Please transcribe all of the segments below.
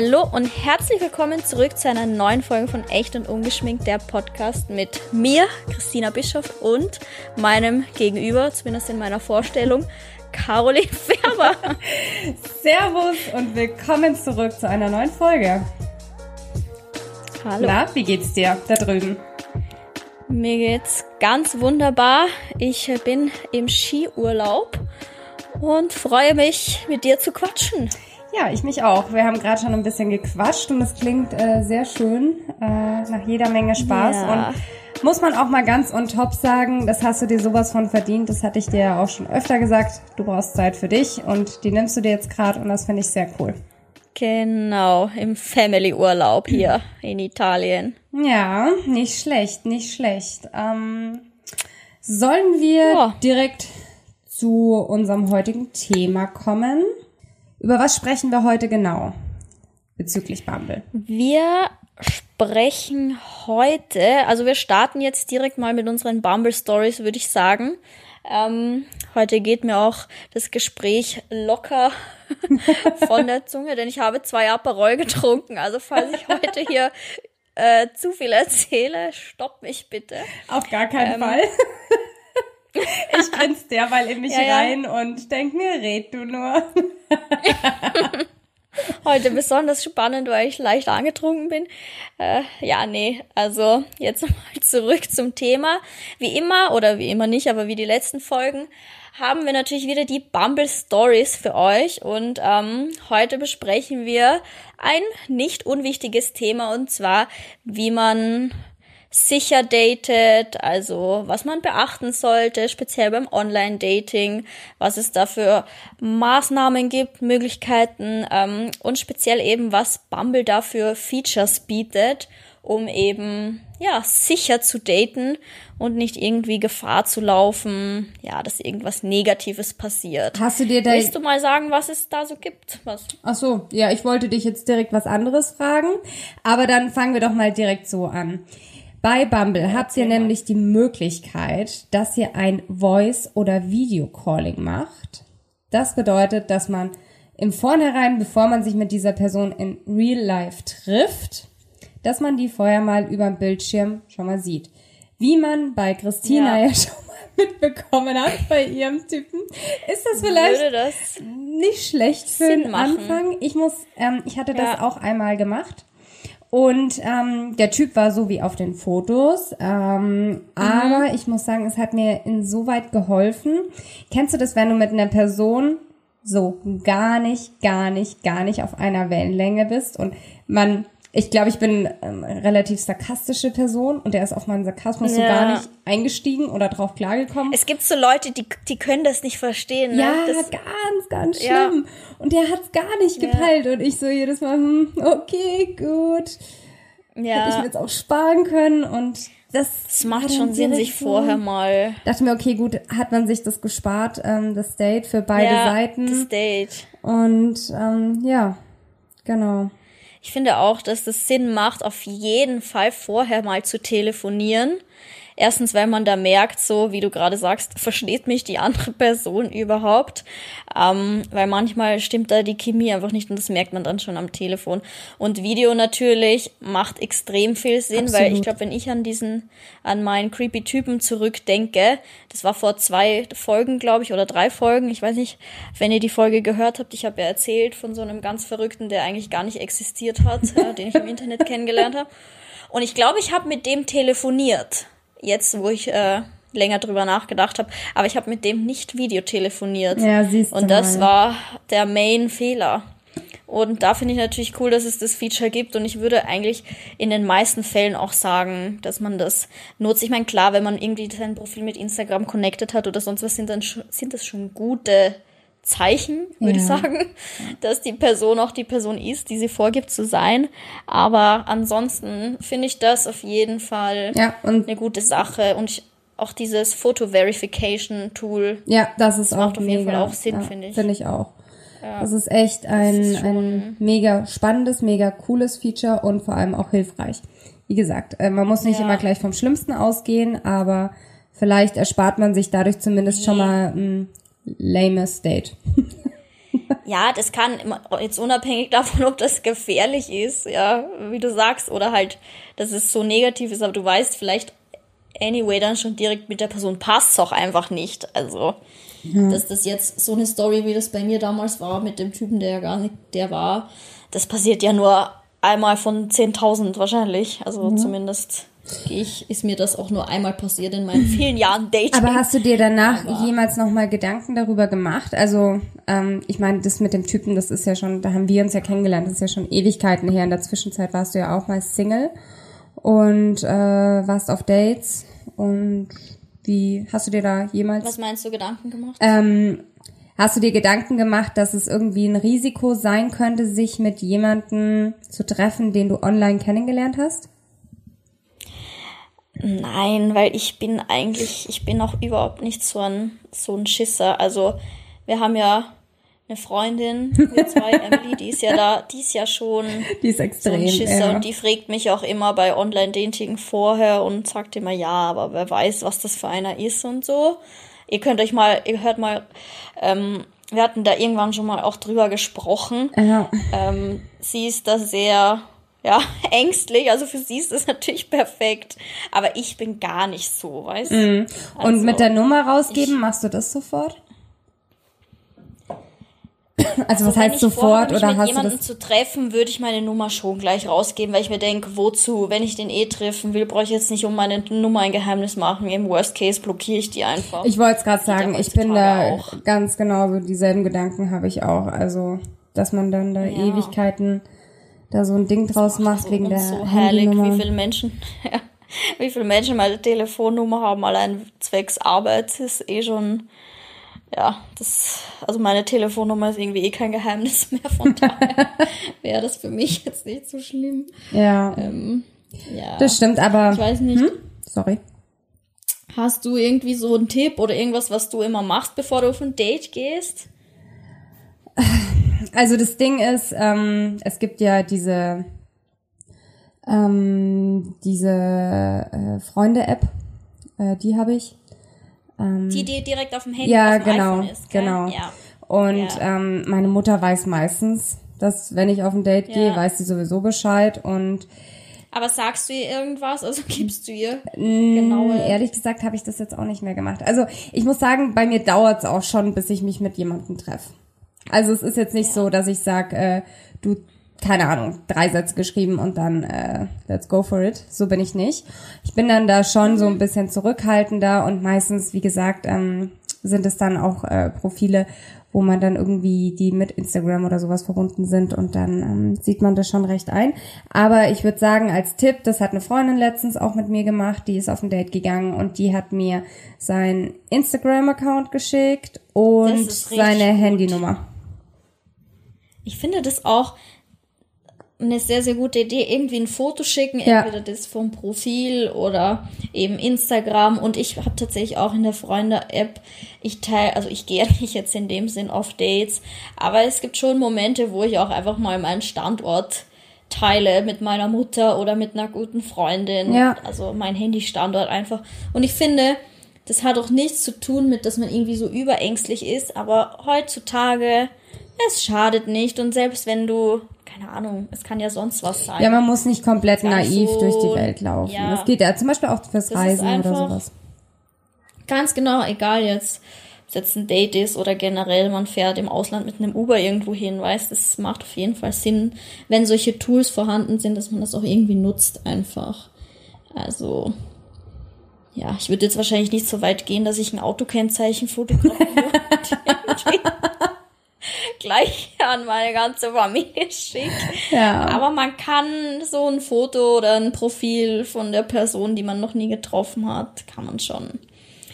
Hallo und herzlich willkommen zurück zu einer neuen Folge von Echt und Ungeschminkt, der Podcast mit mir, Christina Bischoff und meinem Gegenüber, zumindest in meiner Vorstellung, Caroline Färber. Servus und willkommen zurück zu einer neuen Folge. Hallo. Na, wie geht's dir da drüben? Mir geht's ganz wunderbar. Ich bin im Skiurlaub und freue mich, mit dir zu quatschen. Ja, ich mich auch. Wir haben gerade schon ein bisschen gequatscht und es klingt äh, sehr schön, äh, nach jeder Menge Spaß. Ja. Und muss man auch mal ganz on top sagen, das hast du dir sowas von verdient. Das hatte ich dir ja auch schon öfter gesagt. Du brauchst Zeit für dich und die nimmst du dir jetzt gerade und das finde ich sehr cool. Genau, im Family-Urlaub hier in Italien. Ja, nicht schlecht, nicht schlecht. Ähm, sollen wir Ja. direkt zu unserem heutigen Thema kommen? Über was sprechen wir heute genau bezüglich Bumble? Wir sprechen heute, also wir starten jetzt direkt mal mit unseren Bumble Stories, würde ich sagen. Ähm, heute geht mir auch das Gespräch locker von der Zunge, denn ich habe zwei Aperol getrunken. Also falls ich heute hier äh, zu viel erzähle, stopp mich bitte. Auf gar keinen Ähm. Fall. Ich grinse derweil in mich Ja, ja. rein und denk mir, red du nur. Heute besonders spannend, weil ich leicht angetrunken bin. Äh, ja, nee, also jetzt mal zurück zum Thema. Wie immer, oder wie immer nicht, aber wie die letzten Folgen, haben wir natürlich wieder die Bumble Stories für euch. Und ähm, heute besprechen wir ein nicht unwichtiges Thema, und zwar, wie man sicher datet, also was man beachten sollte, speziell beim Online-Dating, was es da für Maßnahmen gibt, Möglichkeiten ähm, und speziell eben, was Bumble dafür Features bietet, um eben ja sicher zu daten und nicht irgendwie Gefahr zu laufen, ja, dass irgendwas Negatives passiert. Hast du dir da... Willst du mal sagen, was es da so gibt? Was? Ach so, ja, ich wollte dich jetzt direkt was anderes fragen, aber dann fangen wir doch mal direkt so an. Bei Bumble habt ihr nämlich die Möglichkeit, dass ihr ein Voice- oder Video-Calling macht. Das bedeutet, dass man im Vornherein, bevor man sich mit dieser Person in Real Life trifft, dass man die vorher mal über dem Bildschirm schon mal sieht. Wie man bei Christina Ja. ja, schon mal mitbekommen hat bei ihrem Typen, ist das vielleicht das nicht schlecht für den. Anfang. Ich muss, ähm, ich hatte das Ja. auch einmal gemacht. Und ähm, der Typ war so wie auf den Fotos. Ähm, Mhm. Aber ich muss sagen, es hat mir insoweit geholfen. Kennst du das, wenn du mit einer Person so gar nicht, gar nicht, gar nicht auf einer Wellenlänge bist und man, ich glaube, ich bin ähm, eine relativ sarkastische Person und der ist auf meinen Sarkasmus so Ja. gar nicht eingestiegen oder drauf klargekommen. Es gibt so Leute, die, die können das nicht verstehen. Ne? Ja, das, ganz, ganz Ja. schlimm. Und der hat's gar nicht gepeilt. Und ich so jedes Mal, hm, okay, gut. Hätte ich mir ja, jetzt auch sparen können. Und das, es macht schon Sinn, sich so- vorher mal Dachte mir, okay, gut, hat man sich das gespart, ähm, das Date für beide ja, Seiten. das Date. Und ähm, ja, genau. Ich finde auch, dass es Sinn macht, auf jeden Fall vorher mal zu telefonieren. Erstens, weil man da merkt, so wie du gerade sagst, versteht mich die andere Person überhaupt? Ähm, weil manchmal stimmt da die Chemie einfach nicht und das merkt man dann schon am Telefon. Und Video natürlich macht extrem viel Sinn, weil ich Absolut. glaube, wenn ich an diesen, an meinen creepy Typen zurückdenke, das war vor zwei Folgen, glaube ich, oder drei Folgen, ich weiß nicht, wenn ihr die Folge gehört habt, ich habe ja erzählt von so einem ganz Verrückten, der eigentlich gar nicht existiert hat, äh, den ich im Internet kennengelernt habe. Und ich glaube, ich habe mit dem telefoniert, jetzt wo ich äh, länger drüber nachgedacht habe, aber ich habe mit dem nicht Videotelefoniert. Ja, siehst du Und das mal. war der Main-Fehler. Und da finde ich natürlich cool, dass es das Feature gibt. Und ich würde eigentlich in den meisten Fällen auch sagen, dass man das nutzt. Ich meine, klar, wenn man irgendwie sein Profil mit Instagram connected hat oder sonst was, sind, dann sind das schon gute Zeichen, würde ich Ja. sagen, dass die Person auch die Person ist, die sie vorgibt zu sein. Aber ansonsten finde ich das auf jeden Fall Ja, eine gute Sache. Und ich, auch dieses Foto-Verification-Tool ja, das ist auch macht auf jeden mega. Fall auch Sinn, ja, finde ich. Finde ich auch. Das ist echt ein, ist ein mega spannendes, mega cooles Feature und vor allem auch hilfreich. Wie gesagt, äh, man muss nicht immer gleich vom Schlimmsten ausgehen, aber vielleicht erspart man sich dadurch zumindest schon mal ein lames Date. ja, das kann jetzt unabhängig davon, ob das gefährlich ist, ja, wie du sagst, oder halt, dass es so negativ ist, aber du weißt vielleicht anyway dann schon direkt mit der Person passt auch einfach nicht. Also, mhm. dass das jetzt so eine Story, wie das bei mir damals war, mit dem Typen, der ja gar nicht der war, das passiert ja nur einmal von 10.000 wahrscheinlich. Also mhm. zumindest ich, ist mir das auch nur einmal passiert in meinen vielen Jahren Dating. Aber hast du dir danach Aber jemals nochmal Gedanken darüber gemacht? Also, ähm, ich meine, das mit dem Typen, das ist ja schon, da haben wir uns ja kennengelernt, das ist ja schon Ewigkeiten her. In der Zwischenzeit warst du ja auch mal Single und äh, warst auf Dates. Und wie hast du dir da jemals. Was meinst du, Gedanken gemacht? Ähm, Hast du dir Gedanken gemacht, dass es irgendwie ein Risiko sein könnte, sich mit jemandem zu treffen, den du online kennengelernt hast? Nein, weil ich bin eigentlich, ich bin auch überhaupt nicht so ein, so ein Schisser. Also, wir haben ja eine Freundin, wir zwei, Emily, die ist ja da, die ist ja schon die ist extrem, so ein Schisser ja. und die fragt mich auch immer bei Online-Dating vorher und sagt immer, ja, aber wer weiß, was das für einer ist und so. Ihr könnt euch mal, ihr hört mal, ähm, wir hatten da irgendwann schon mal auch drüber gesprochen. Ja. Ähm, sie ist da sehr ja, ängstlich. Also für sie ist das natürlich perfekt. Aber ich bin gar nicht so, weißt du? Mm. Und also, mit der Nummer rausgeben, ich, machst du das sofort? Also, was heißt sofort oder hast du das? zu treffen, würde ich meine Nummer schon gleich rausgeben, weil ich mir denke, wozu? Wenn ich den eh treffen will, brauche ich jetzt nicht um meine Nummer ein Geheimnis machen. Im Worst Case blockiere ich die einfach. Ich wollte es gerade sagen, ich bin da auch. ganz genau dieselben Gedanken habe ich auch. Also, dass man dann da ja. Ewigkeiten da so ein Ding draus macht so wegen der so herrlich, wie viele Menschen, ja, wie viele Menschen meine Telefonnummer haben, allein zwecks Arbeit ist eh schon, ja, das, also meine Telefonnummer ist irgendwie eh kein Geheimnis mehr, von daher wäre das für mich jetzt nicht so schlimm. Ja. Ähm, ja. Das stimmt, aber. Ich weiß nicht. Hm? Sorry. Hast du irgendwie so einen Tipp oder irgendwas, was du immer machst, bevor du auf ein Date gehst? Also das Ding ist, ähm, es gibt ja diese ähm, diese äh, Freunde-App, äh, die habe ich. Ähm, die, die direkt auf dem Handy ja, auf dem genau, ist, gell? genau. Ja. Und ja. Ähm, meine Mutter weiß meistens, dass wenn ich auf ein Date ja. gehe, weiß sie sowieso Bescheid und aber sagst du ihr irgendwas? Also gibst du ihr genau? Ehrlich gesagt habe ich das jetzt auch nicht mehr gemacht. Also ich muss sagen, bei mir dauert es auch schon, bis ich mich mit jemandem treffe. Also es ist jetzt nicht ja. so, dass ich sag, äh, du, keine Ahnung, drei Sätze geschrieben und dann äh, let's go for it. So bin ich nicht. Ich bin dann da schon so ein bisschen zurückhaltender und meistens, wie gesagt, ähm, sind es dann auch äh, Profile, wo man dann irgendwie die mit Instagram oder sowas verbunden sind und dann ähm, sieht man das schon recht ein. Aber ich würde sagen, als Tipp, das hat eine Freundin letztens auch mit mir gemacht, die ist auf ein Date gegangen und die hat mir sein Instagram-Account geschickt und seine Handynummer. Ich finde das auch eine sehr, sehr gute Idee, irgendwie ein Foto schicken, ja. entweder das vom Profil oder eben Instagram. Und ich habe tatsächlich auch in der Freunde-App, ich teile, also ich gehe nicht jetzt in dem Sinn auf Dates, aber es gibt schon Momente, wo ich auch einfach mal meinen Standort teile mit meiner Mutter oder mit einer guten Freundin. Ja. Also mein Handy-Standort einfach. Und ich finde, das hat auch nichts zu tun mit, dass man irgendwie so überängstlich ist, aber heutzutage es schadet nicht und selbst wenn du, keine Ahnung, es kann ja sonst was sein. Ja, man muss nicht komplett naiv so, durch die Welt laufen. Ja, das geht ja zum Beispiel auch fürs Reisen oder sowas. Ganz genau, egal jetzt, ob es jetzt ein Date ist oder generell man fährt im Ausland mit einem Uber irgendwo hin, weißt, es macht auf jeden Fall Sinn, wenn solche Tools vorhanden sind, dass man das auch irgendwie nutzt einfach. Also, ja, ich würde jetzt wahrscheinlich nicht so weit gehen, dass ich ein Autokennzeichen fotografiere. gleich an meine ganze Familie schicke. Ja. Aber man kann so ein Foto oder ein Profil von der Person, die man noch nie getroffen hat, kann man schon.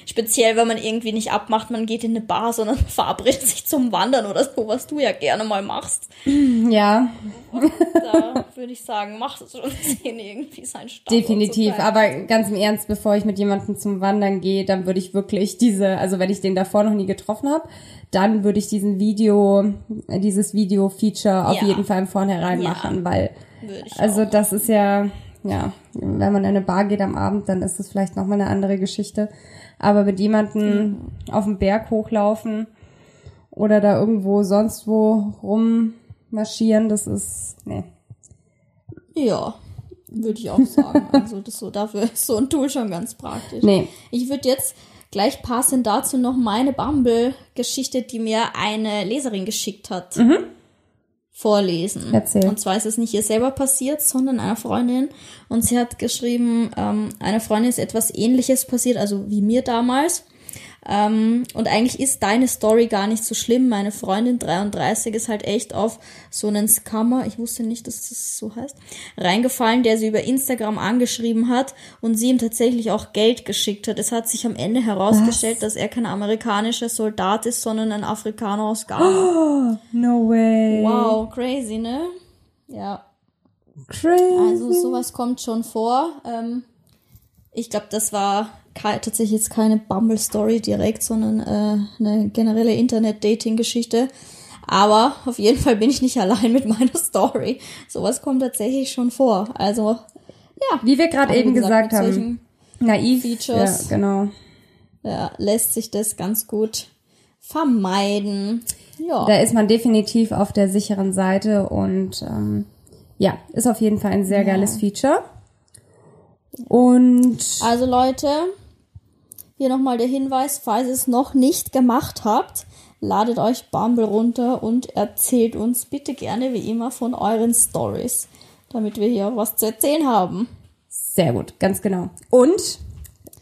Speziell, wenn man irgendwie nicht abmacht, man geht in eine Bar, sondern verabredet sich zum Wandern oder so, was du ja gerne mal machst. Ja. da würde ich sagen, macht es schon Sinn, irgendwie sein Standort Definitiv, aber ganz im Ernst, bevor ich mit jemandem zum Wandern gehe, dann würde ich wirklich diese, also wenn ich den davor noch nie getroffen habe, dann würde ich diesen Video, dieses Video-Feature auf ja. jeden Fall im Vornherein ja. machen, weil, also das ist ja, ja, wenn man in eine Bar geht am Abend, dann ist das vielleicht nochmal eine andere Geschichte. Aber mit jemandem mhm. auf den Berg hochlaufen oder da irgendwo sonst wo rummarschieren, das ist, nee. Ja, würde ich auch sagen. Also das so, dafür ist so ein Tool schon ganz praktisch. Nee. Ich würde jetzt gleich passend dazu noch meine Bumble-Geschichte, die mir eine Leserin geschickt hat, vorlesen. Erzähl. Und zwar ist es nicht ihr selber passiert, sondern einer Freundin. Und sie hat geschrieben, ähm, einer Freundin ist etwas ähnliches passiert, also wie mir damals. Ähm, und eigentlich ist deine Story gar nicht so schlimm. Meine Freundin 33 ist halt echt auf so einen Scammer, ich wusste nicht, dass das so heißt, reingefallen, der sie über Instagram angeschrieben hat und sie ihm tatsächlich auch Geld geschickt hat. Es hat sich am Ende herausgestellt, dass er kein amerikanischer Soldat ist, sondern ein Afrikaner aus Ghana. No way. Wow, crazy, ne? Ja, Crazy. also sowas kommt schon vor. Ähm, ich glaube, das war tatsächlich jetzt keine Bumble-Story direkt, sondern äh, eine generelle Internet-Dating-Geschichte. Aber auf jeden Fall bin ich nicht allein mit meiner Story. Sowas kommt tatsächlich schon vor. Also, ja. Wie wir gerade eben gesagt, gesagt, haben. Naiv. Features. Ja, genau. Ja, lässt sich das ganz gut vermeiden. Ja. Da ist man definitiv auf der sicheren Seite und ähm, ja, ist auf jeden Fall ein sehr geiles Feature. Und Also Leute, hier nochmal der Hinweis, falls ihr es noch nicht gemacht habt, ladet euch Bumble runter und erzählt uns bitte gerne wie immer von euren Stories, damit wir hier was zu erzählen haben. sehr gut, ganz genau. Und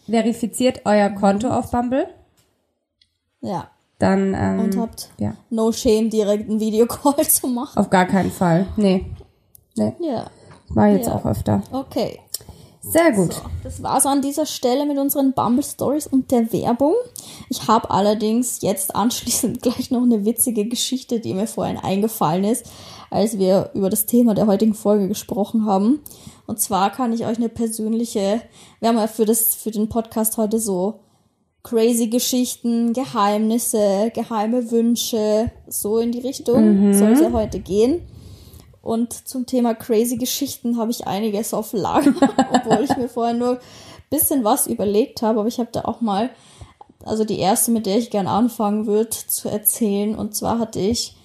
verifiziert euer Konto auf Bumble, Ja. dann ähm, Und habt ja, no shame, direkt einen Videocall zu machen. auf gar keinen Fall. Nee. Nee, Ja. war jetzt Ja. auch öfter. Okay. Sehr gut. Das war's an dieser Stelle mit unseren Bumble Stories und der Werbung. Ich habe allerdings jetzt anschließend gleich noch eine witzige Geschichte, die mir vorhin eingefallen ist, als wir über das Thema der heutigen Folge gesprochen haben. Und zwar kann ich euch eine persönliche, wir haben ja für das, für den Podcast heute so crazy Geschichten, Geheimnisse, geheime Wünsche, so in die Richtung soll es ja heute gehen. Und zum Thema crazy Geschichten habe ich einiges auf Lager, obwohl ich mir vorher nur ein bisschen was überlegt habe. Aber ich habe da auch mal, also die erste, mit der ich gern anfangen würde, zu erzählen. Und zwar hatte ich,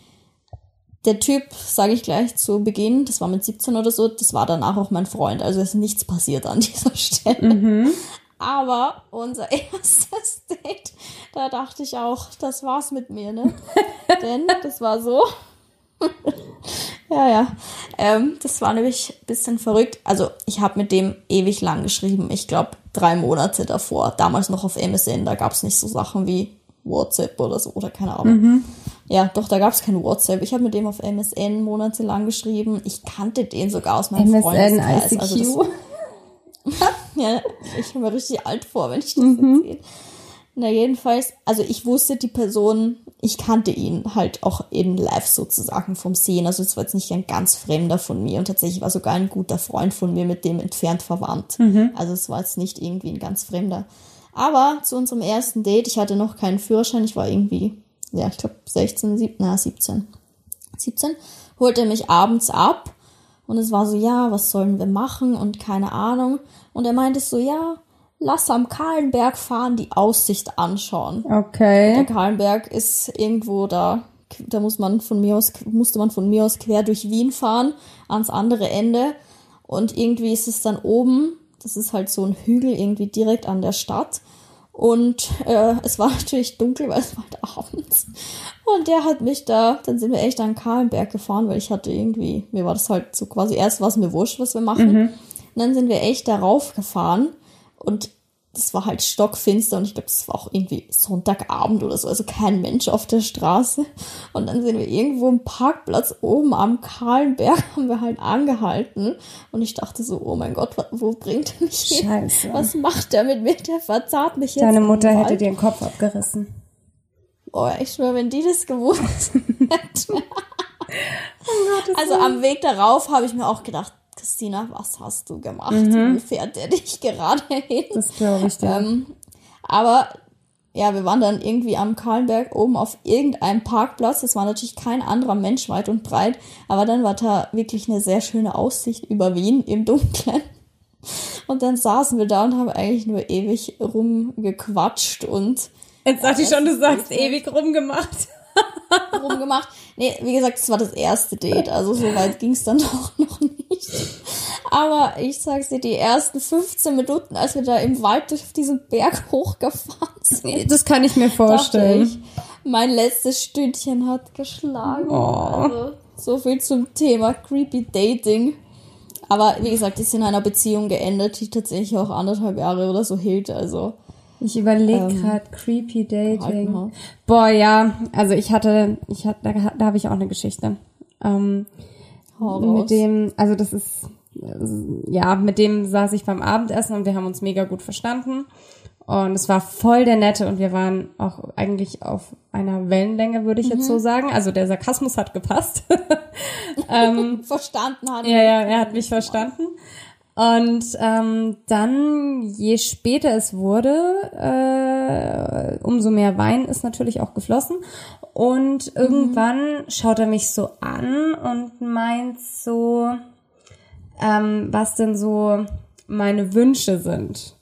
der Typ, sage ich gleich zu Beginn, das war mit 17 oder so, das war danach auch mein Freund. Also ist nichts passiert an dieser Stelle. Aber unser erstes Date, da dachte ich auch, das war's mit mir, ne? Denn das war so. Ja, ja. Ähm, das war nämlich ein bisschen verrückt. Also ich habe mit dem ewig lang geschrieben. Ich glaube drei Monate davor. Damals noch auf MSN. Da gab's nicht so Sachen wie WhatsApp oder so oder keine Ahnung. Ja, doch, da gab's kein WhatsApp. Ich habe mit dem auf MSN monatelang geschrieben. Ich kannte den sogar aus meinem MSN, Freundeskreis. ICQ. Also das, ja, ich komme richtig alt vor, wenn ich das erzähle. Na, jedenfalls, also ich wusste die Person, ich kannte ihn halt auch in live sozusagen vom Sehen. Also es war jetzt nicht ein ganz Fremder von mir und tatsächlich war sogar ein guter Freund von mir mit dem entfernt verwandt. Also es war jetzt nicht irgendwie ein ganz Fremder. Aber zu unserem ersten Date, ich hatte noch keinen Führerschein, ich war irgendwie, ja, ich glaube 16, 17, na 17. 17, holte er mich abends ab und es war so, ja, was sollen wir machen und keine Ahnung. Und er meinte so, ja, lass am Kahlenberg fahren, die Aussicht anschauen. Der Okay. Kahlenberg ist irgendwo da, da muss man von mir aus, musste man von mir aus quer durch Wien fahren, ans andere Ende. Und irgendwie ist es dann oben, das ist halt so ein Hügel irgendwie direkt an der Stadt. Und äh, es war natürlich dunkel, weil es war halt abends. Und der hat mich da, dann sind wir echt an Kahlenberg gefahren, weil ich hatte irgendwie, mir war das halt so quasi erst war es mir wurscht, was wir machen. Und dann sind wir echt darauf gefahren und das war halt stockfinster und ich glaube, das war auch irgendwie Sonntagabend oder so, also kein Mensch auf der Straße. Und dann sind wir irgendwo im Parkplatz oben am Kahlenberg, haben wir halt angehalten. Und ich dachte so, oh mein Gott, wo bringt er mich hin? Scheiße. Was macht er mit mir? Der verzahrt mich jetzt. Deine Mutter hätte dir den Kopf abgerissen. Oh, ich schwöre, wenn die das gewusst hätte. also am Weg darauf habe ich mir auch gedacht, Christina, was hast du gemacht? Wo fährt der dich gerade hin? Das glaube ich dir. Ähm, aber ja, wir waren dann irgendwie am Kahlenberg oben auf irgendeinem Parkplatz. Es war natürlich kein anderer Mensch weit und breit, aber dann war da wirklich eine sehr schöne Aussicht über Wien im Dunkeln. Und dann saßen wir da und haben eigentlich nur ewig rumgequatscht und Jetzt dachte ich schon, du sagst ewig rumgemacht. rumgemacht. Nee, wie gesagt, es war das erste Date, also so weit ging es dann doch noch nicht. Aber ich sag's dir, die ersten 15 Minuten, als wir da im Wald durch diesen Berg hochgefahren sind. Das kann ich mir vorstellen. Ich, mein letztes Stündchen hat geschlagen. Oh. Also, so viel zum Thema Creepy Dating. Aber wie gesagt, ist in einer Beziehung geendet, die tatsächlich auch anderthalb Jahre oder so hielt. Also ich überlege ähm, gerade creepy Dating. Boah, ja, also ich hatte, ich hatte, da, da habe ich auch eine Geschichte. Ähm, mit dem, also das ist, ja, mit dem saß ich beim Abendessen und wir haben uns mega gut verstanden. Und es war voll der Nette und wir waren auch eigentlich auf einer Wellenlänge, würde ich mhm. jetzt so sagen. Also der Sarkasmus hat gepasst. ähm, verstanden hat. Ja, ja, er hat mich verstanden. Und ähm, dann, je später es wurde, äh, umso mehr Wein ist natürlich auch geflossen. Und mhm. irgendwann schaut er mich so an und meint so, ähm, was denn so meine Wünsche sind.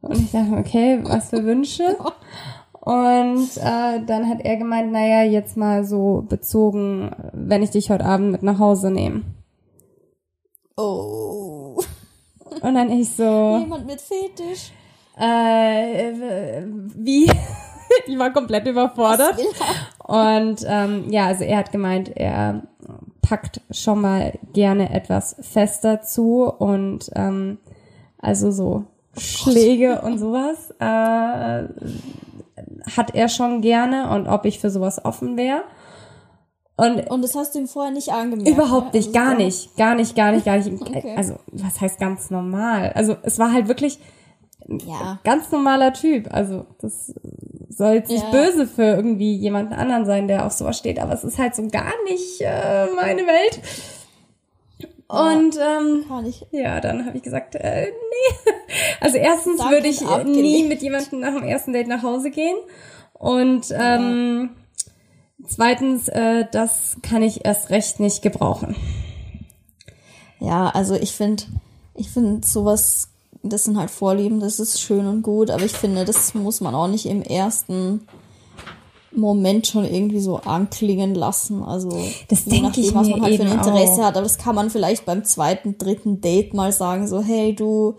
Und ich dachte, okay, was für Wünsche? Und äh, dann hat er gemeint, naja, jetzt mal so bezogen, wenn ich dich heute Abend mit nach Hause nehme. Oh. Und dann ich so. Jemand mit Fetisch. Äh, wie? ich war komplett überfordert. Und ähm, ja, also er hat gemeint, er packt schon mal gerne etwas fester zu und ähm, also so Schläge und sowas äh, hat er schon gerne und ob ich für sowas offen wäre. Und, und das hast du ihm vorher nicht angemerkt? Überhaupt nicht, also gar nicht, gar nicht, gar nicht, gar nicht. Okay. Also, was heißt ganz normal? Also, es war halt wirklich ja. ganz normaler Typ. Also, das soll jetzt nicht ja. böse für irgendwie jemanden anderen sein, der auf sowas steht, aber es ist halt so gar nicht äh, meine Welt. Und ähm, ja, dann habe ich gesagt, äh, nee. Also erstens würde ich nie mit jemandem nach dem ersten Date nach Hause gehen. Und ähm, ja. Zweitens, äh, das kann ich erst recht nicht gebrauchen. Ja, also ich finde, ich finde sowas, das sind halt Vorlieben, das ist schön und gut, aber ich finde, das muss man auch nicht im ersten Moment schon irgendwie so anklingen lassen. Also das nachdem, ich was man halt für ein Interesse auch. hat. Aber das kann man vielleicht beim zweiten, dritten Date mal sagen, so, hey du,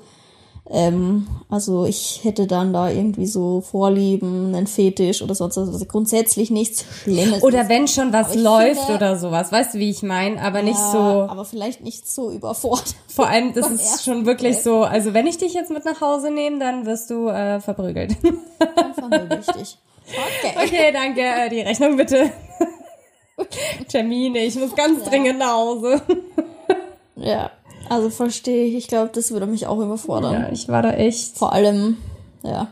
ähm, also ich hätte dann da irgendwie so Vorlieben, einen Fetisch oder sonst was. Also grundsätzlich nichts Schlimmes. Oder wenn schon was läuft finde, oder sowas, weißt du, wie ich meine, aber ja, nicht so. Aber vielleicht nicht so überfordert. Vor allem, das ist schon wirklich so, also wenn ich dich jetzt mit nach Hause nehme, dann wirst du äh, verprügelt. Dann vermöge ich dich. Okay. Okay, danke. Äh, die Rechnung bitte. Termine, ich muss ganz ja. dringend nach Hause. ja, also verstehe ich. Ich glaube, das würde mich auch überfordern. Ja, ich war da echt. Vor allem, ja.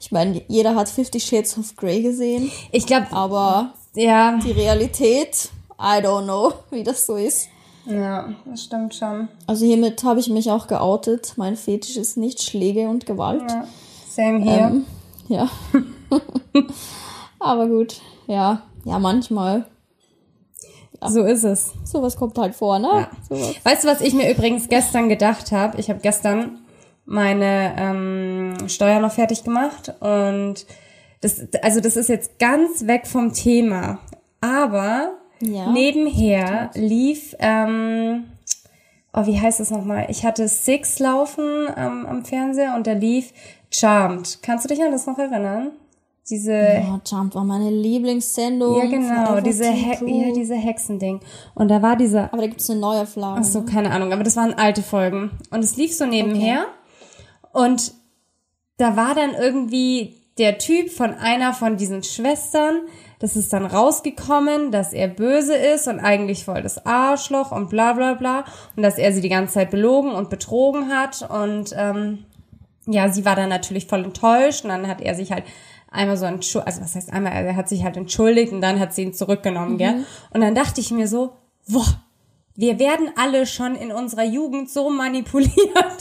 Ich meine, jeder hat Fifty Shades of Grey gesehen. Ich glaube, aber ja. die Realität, I don't know, wie das so ist. Ja, das stimmt schon. Also hiermit habe ich mich auch geoutet. Mein Fetisch ist nicht Schläge und Gewalt. Ja, same hier. Ähm, ja. Aber gut, ja, ja, manchmal. Ja. So ist es. Sowas kommt halt vor, ne? Ja. Weißt du, was ich mir übrigens gestern gedacht habe? Ich habe gestern meine ähm, Steuer noch fertig gemacht und das, also das ist jetzt ganz weg vom Thema. Aber ja, nebenher lief, ähm, oh, wie heißt das nochmal? Ich hatte Six laufen ähm, am Fernseher und da lief Charmed. Kannst du dich an das noch erinnern? Diese. Ja, Charmed war meine Lieblingssendung. Ja, genau, diese, He ja, diese Hexending. Und da war dieser. Aber da gibt's eine neue Flagge. Ach so, ne? keine Ahnung, aber das waren alte Folgen. Und es lief so nebenher. Okay. Und da war dann irgendwie der Typ von einer von diesen Schwestern, das ist dann rausgekommen, dass er böse ist und eigentlich voll das Arschloch und bla bla bla und dass er sie die ganze Zeit belogen und betrogen hat und ähm, ja, sie war dann natürlich voll enttäuscht und dann hat er sich halt einmal so entschuldigt, also was heißt einmal, er hat sich halt entschuldigt und dann hat sie ihn zurückgenommen, mhm. gell? Und dann dachte ich mir so, boah, wir werden alle schon in unserer Jugend so manipuliert.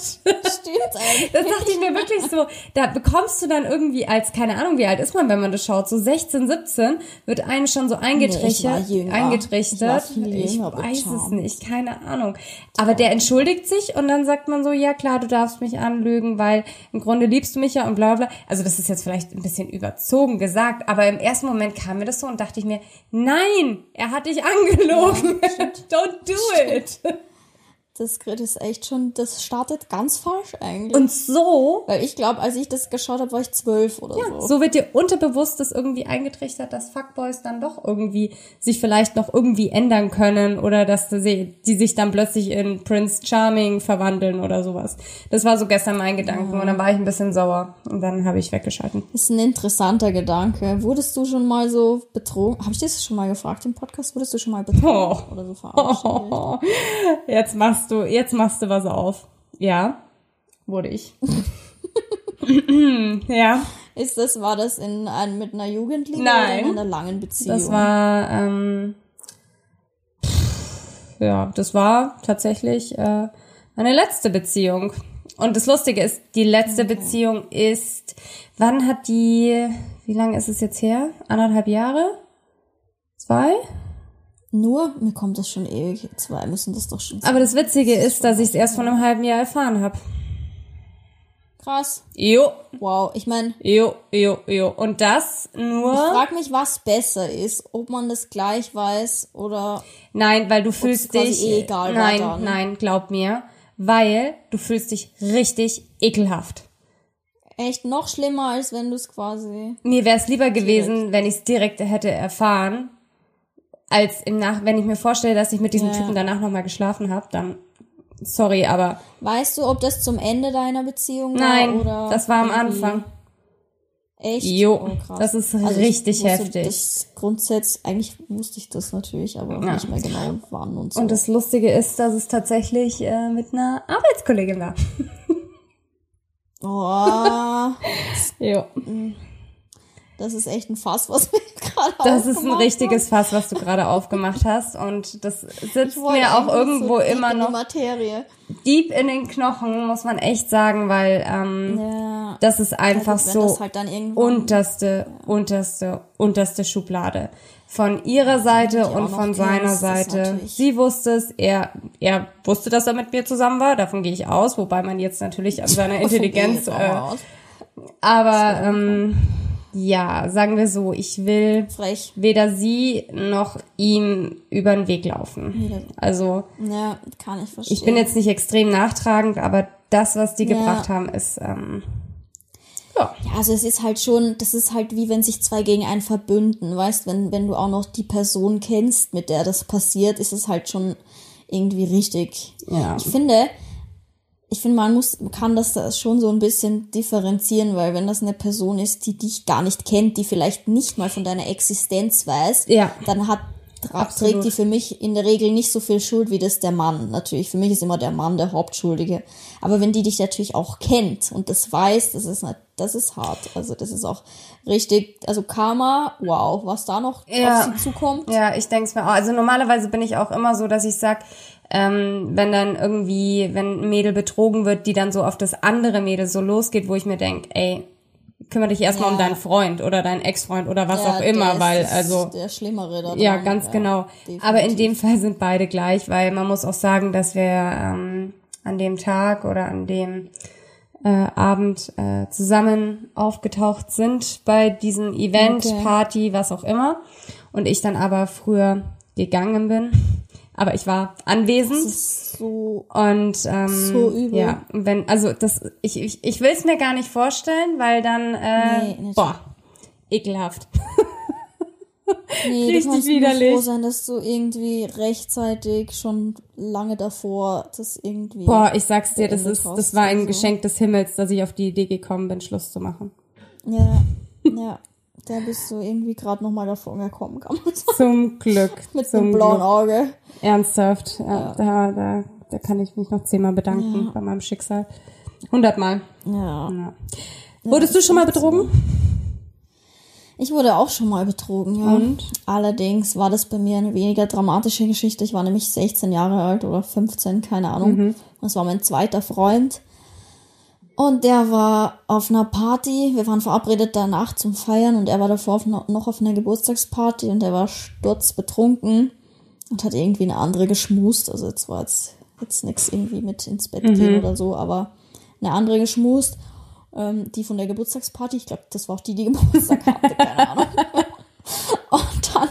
Stimmt eigentlich. Das dachte ich mir wirklich so. Da bekommst du dann irgendwie als, keine Ahnung, wie alt ist man, wenn man das schaut, so 16, 17, wird einem schon so eingetrichtert. Nee, ich war jünger. eingetrichtert. Ich Ich weiß es nicht, keine Ahnung. Aber der entschuldigt sich und dann sagt man so, ja klar, du darfst mich anlügen, weil im Grunde liebst du mich ja und bla bla. Also das ist jetzt vielleicht ein bisschen überzogen gesagt, aber im ersten Moment kam mir das so und dachte ich mir, nein, er hat dich angelogen. Don't do it. Das Grid ist echt schon, das startet ganz falsch eigentlich. Und so Weil ich glaube, als ich das geschaut habe, war ich zwölf oder so. So wird dir unterbewusst das irgendwie eingetrichtert, dass Fuckboys dann doch irgendwie sich vielleicht noch irgendwie ändern können oder dass die, die sich dann plötzlich in Prince Charming verwandeln oder sowas. Das war so gestern mein Gedanken und dann war ich ein bisschen sauer und dann habe ich weggeschalten. Das ist ein interessanter Gedanke. Wurdest du schon mal so betrogen? Habe ich das schon mal gefragt im Podcast? Wurdest du schon mal betrogen Oh. oder so verarscht? Jetzt machst du, jetzt machst du was auf. Ja, wurde ich. ja, Ist das, war das in ein, mit einer Jugendlichen Nein. oder in einer langen Beziehung? das war, ähm, ja, das war tatsächlich äh, meine letzte Beziehung. Und das Lustige ist, die letzte Beziehung ist, wann hat die, wie lange ist es jetzt her? Anderthalb Jahre? Zwei? Nur? Mir kommt das schon ewig. Zwei müssen das doch schon sein. Aber das Witzige ist, dass ich es erst vor einem halben Jahr erfahren habe. Krass. Jo, Wow. Ich meine, jo, jo, jo. Und das ich nur. frage mich, was besser ist. Ob man das gleich weiß oder Nein, weil du fühlst dich. eh egal war nein, dann. nein, glaub mir. Weil du fühlst dich richtig ekelhaft. echt noch schlimmer, als wenn du es quasi... Mir wäre es lieber gewesen, wenn ich es direkt hätte erfahren, als im Nach, wenn ich mir vorstelle, dass ich mit diesem Ja. Typen danach nochmal geschlafen habe, dann sorry, aber Weißt du, ob das zum Ende deiner Beziehung war nein, das war am Anfang. Echt? Jo, Oh, das ist Also ich richtig heftig. Das grundsätzlich, eigentlich wusste ich das natürlich, aber Ja. nicht mehr genau wann und so. Und das Lustige ist, dass es tatsächlich äh, mit einer Arbeitskollegin war. oh, Jo. Das ist echt ein Fass, was wir gerade Das ist ein aufgemacht richtiges Fass, was du gerade aufgemacht hast. Und das sitzt mir auch irgendwo so immer in die noch Materie. deep in den Knochen, muss man echt sagen, weil ähm, Ja. das ist einfach wenn so das halt dann irgendwann- unterste, unterste, unterste Schublade. Von ihrer Seite auch und noch von seiner Seite. Sie wusste es, er, er wusste, dass er mit mir zusammen war, davon gehe ich aus, wobei man jetzt natürlich an seiner Intelligenz, äh, aber ähm, ja, sagen wir so, ich will Frech. weder sie noch ihm über den Weg laufen. Also Ja, kann ich verstehen. ich bin jetzt nicht extrem nachtragend, aber das, was die Ja. gebracht haben, ist ähm, ja. Ja, also es ist halt schon, das ist halt wie wenn sich zwei gegen einen verbünden, weißt, wenn, wenn du auch noch die Person kennst, mit der das passiert, ist es halt schon irgendwie richtig. Ja. Ich finde, ich finde, man muss, man kann das da schon so ein bisschen differenzieren, weil wenn das eine Person ist, die dich gar nicht kennt, die vielleicht nicht mal von deiner Existenz weiß, Ja. dann hat Absolut. trägt die für mich in der Regel nicht so viel Schuld wie das der Mann. Natürlich, für mich ist immer der Mann der Hauptschuldige. Aber wenn die dich natürlich auch kennt und das weiß, das ist nicht, das ist hart. Also das ist auch richtig, also Karma, wow, was da noch Ja. auf sie zukommt. Ja, ich denke es mir auch. Also normalerweise bin ich auch immer so, dass ich sag, ähm, wenn dann irgendwie, wenn ein Mädel betrogen wird, die dann so auf das andere Mädel so losgeht, wo ich mir denk, ey, kümmere dich erstmal um Ja. deinen Freund oder deinen Ex-Freund oder was Ja, auch immer, weil also der Schlimmere da Ja, dran. ganz genau. definitiv. Aber in dem Fall sind beide gleich, weil man muss auch sagen, dass wir ähm, an dem Tag oder an dem äh, Abend äh, zusammen aufgetaucht sind bei diesem Event, Okay. Party, was auch immer. Und ich dann aber früher gegangen bin. Aber ich war anwesend. So Und ähm, So übel. ja, wenn also das ich ich, ich will es mir gar nicht vorstellen, weil dann äh, Nee, boah ekelhaft. Nee, Richtig du kannst widerlich. froh sein, dass du irgendwie rechtzeitig schon lange davor das irgendwie. Boah, ich sag's dir, das ist das war ein so. Geschenk des Himmels, dass ich auf die Idee gekommen bin, Schluss zu machen. Ja, ja. Da bist du irgendwie gerade nochmal davon gekommen, kann man sagen. Zum Glück, Mit zum einem blauen Glück. Auge. Ernsthaft, ja, Da, da, da kann ich mich noch zehnmal bedanken bei meinem Schicksal. Hundertmal. Ja. Ja. Wurdest du schon mal betrogen? Ich wurde auch schon mal betrogen, ja. Und? Allerdings war das bei mir eine weniger dramatische Geschichte. Ich war nämlich 16 Jahre alt oder 15, keine Ahnung. Mhm. Das war mein zweiter Freund. Und der war auf einer Party. Wir waren verabredet danach zum Feiern und er war davor auf no- noch auf einer Geburtstagsparty und er war sturzbetrunken und hat irgendwie eine andere geschmust. Also jetzt war jetzt, jetzt nichts irgendwie mit ins Bett gehen oder so, aber eine andere geschmust. Ähm, die von der Geburtstagsparty. Ich glaube, das war auch die, die Geburtstag hatte, keine Ahnung. Und dann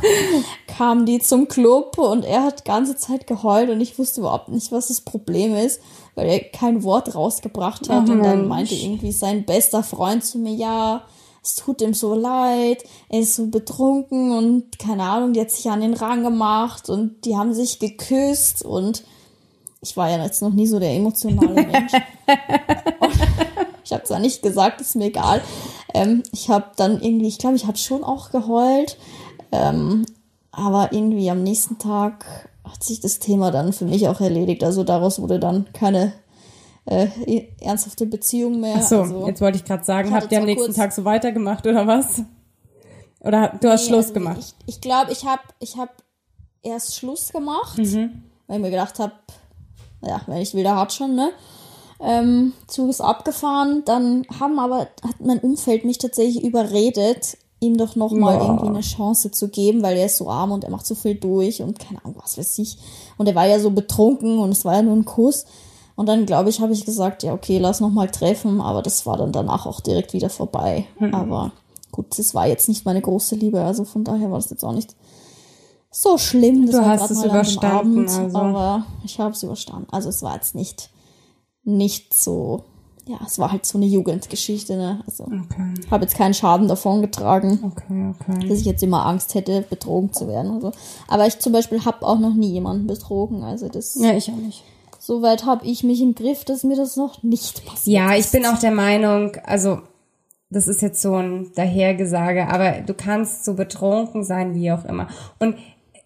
kam die zum Club und er hat ganze Zeit geheult und ich wusste überhaupt nicht, was das Problem ist, weil er kein Wort rausgebracht hat Oh und dann meinte irgendwie sein bester Freund zu mir, ja, es tut ihm so leid, er ist so betrunken und keine Ahnung, die hat sich an den Rang gemacht und die haben sich geküsst und ich war ja jetzt noch nie so der emotionale Mensch. Ich habe zwar nicht gesagt, ist mir egal. Ähm, ich habe dann irgendwie, ich glaube, ich habe schon auch geheult. Ähm, aber irgendwie am nächsten Tag hat sich das Thema dann für mich auch erledigt. Also daraus wurde dann keine äh, ernsthafte Beziehung mehr. Ach so, also, jetzt wollte ich gerade sagen, Ich habt ihr am nächsten Tag so weitergemacht oder was? Oder du hast Nee, Schluss also gemacht? Ich, ich glaube, ich habe ich hab erst Schluss gemacht, Mhm. weil ich mir gedacht habe, ja, wenn ich will, der hat schon, ne? Ähm, Zug ist abgefahren, dann haben aber, hat mein Umfeld mich tatsächlich überredet, ihm doch noch mal Boah. irgendwie eine Chance zu geben, weil er ist so arm und er macht so viel durch und keine Ahnung, was weiß ich. Und er war ja so betrunken und es war ja nur ein Kuss. Und dann, glaube ich, habe ich gesagt, ja, okay, lass noch mal treffen, aber das war dann danach auch direkt wieder vorbei. Mhm. Aber gut, das war jetzt nicht meine große Liebe, also von daher war das jetzt auch nicht so schlimm. Das Du war hast es überstanden, Abend, also. Aber ich habe es überstanden. Also es war jetzt nicht, nicht so, ja, es war halt so eine Jugendgeschichte, ne? Also Okay, habe jetzt keinen Schaden davon getragen, okay, okay. dass ich jetzt immer Angst hätte, betrogen zu werden. Also. Aber ich zum Beispiel habe auch noch nie jemanden betrogen. Also das Ja, ich auch nicht. soweit habe ich mich im Griff, dass mir das noch nicht passiert. Ja, ich ist. bin auch der Meinung, also das ist jetzt so ein Dahergesage, aber du kannst so betrunken sein, wie auch immer. Und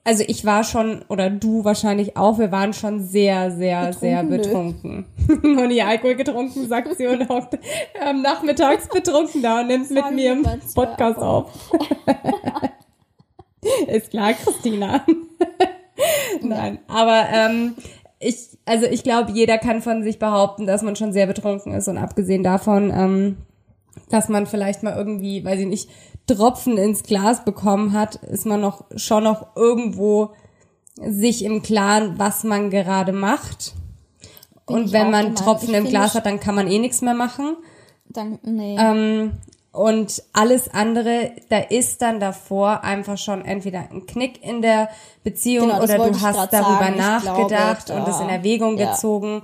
also ich war schon, oder du wahrscheinlich auch, wir waren schon sehr, sehr, sehr Betrunken, betrunken. Noch nie Alkohol getrunken, sagt sie und auch ähm, nachmittags betrunken da und nimmt mit mir zwei Podcast auf. Ist klar, Christina. Nein, aber ähm, ich, also ich glaube, jeder kann von sich behaupten, dass man schon sehr betrunken ist und abgesehen davon, ähm, dass man vielleicht mal irgendwie, weiß ich nicht, Tropfen ins Glas bekommen hat, ist man noch schon noch irgendwo sich im Klaren, was man gerade macht. Bin und wenn man. Tropfen Ich im Glas hat, dann kann man eh nichts mehr machen. Dann, nee. Ähm, und alles andere, da ist dann davor einfach schon entweder ein Knick in der Beziehung Genau, oder du hast darüber sagen. Nachgedacht glaube, und es in Erwägung ja. gezogen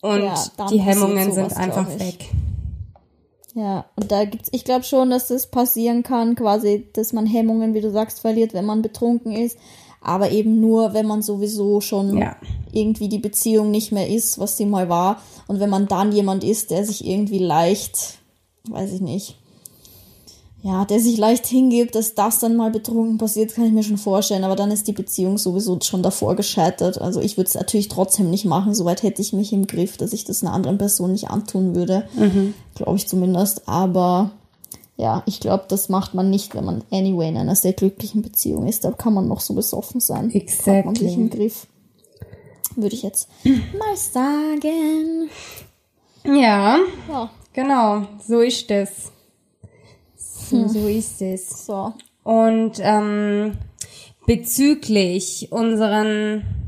und Ja, die Hemmungen sind einfach glaub ich. Ja, und da gibt's, ich glaube schon, dass das passieren kann, quasi, dass man Hemmungen, wie du sagst, verliert, wenn man betrunken ist. Aber eben nur, wenn man sowieso schon Ja. irgendwie die Beziehung nicht mehr ist, was sie mal war. Und wenn man dann jemand ist, der sich irgendwie leicht, weiß ich nicht, ja, der sich leicht hingibt, dass das dann mal betrunken passiert, kann ich mir schon vorstellen. Aber dann ist die Beziehung sowieso schon davor gescheitert. Also ich würde es natürlich trotzdem nicht machen. Soweit hätte ich mich im Griff, dass ich das einer anderen Person nicht antun würde. Glaube ich zumindest. Aber ja, ich glaube, das macht man nicht, wenn man anyway in einer sehr glücklichen Beziehung ist. Da kann man noch so besoffen sein. Hat man sich Exactly. im Griff. Würde ich jetzt mal sagen. Ja, Ja, genau, so ist es. Hm. So, ist es. so. Und ähm, bezüglich unseren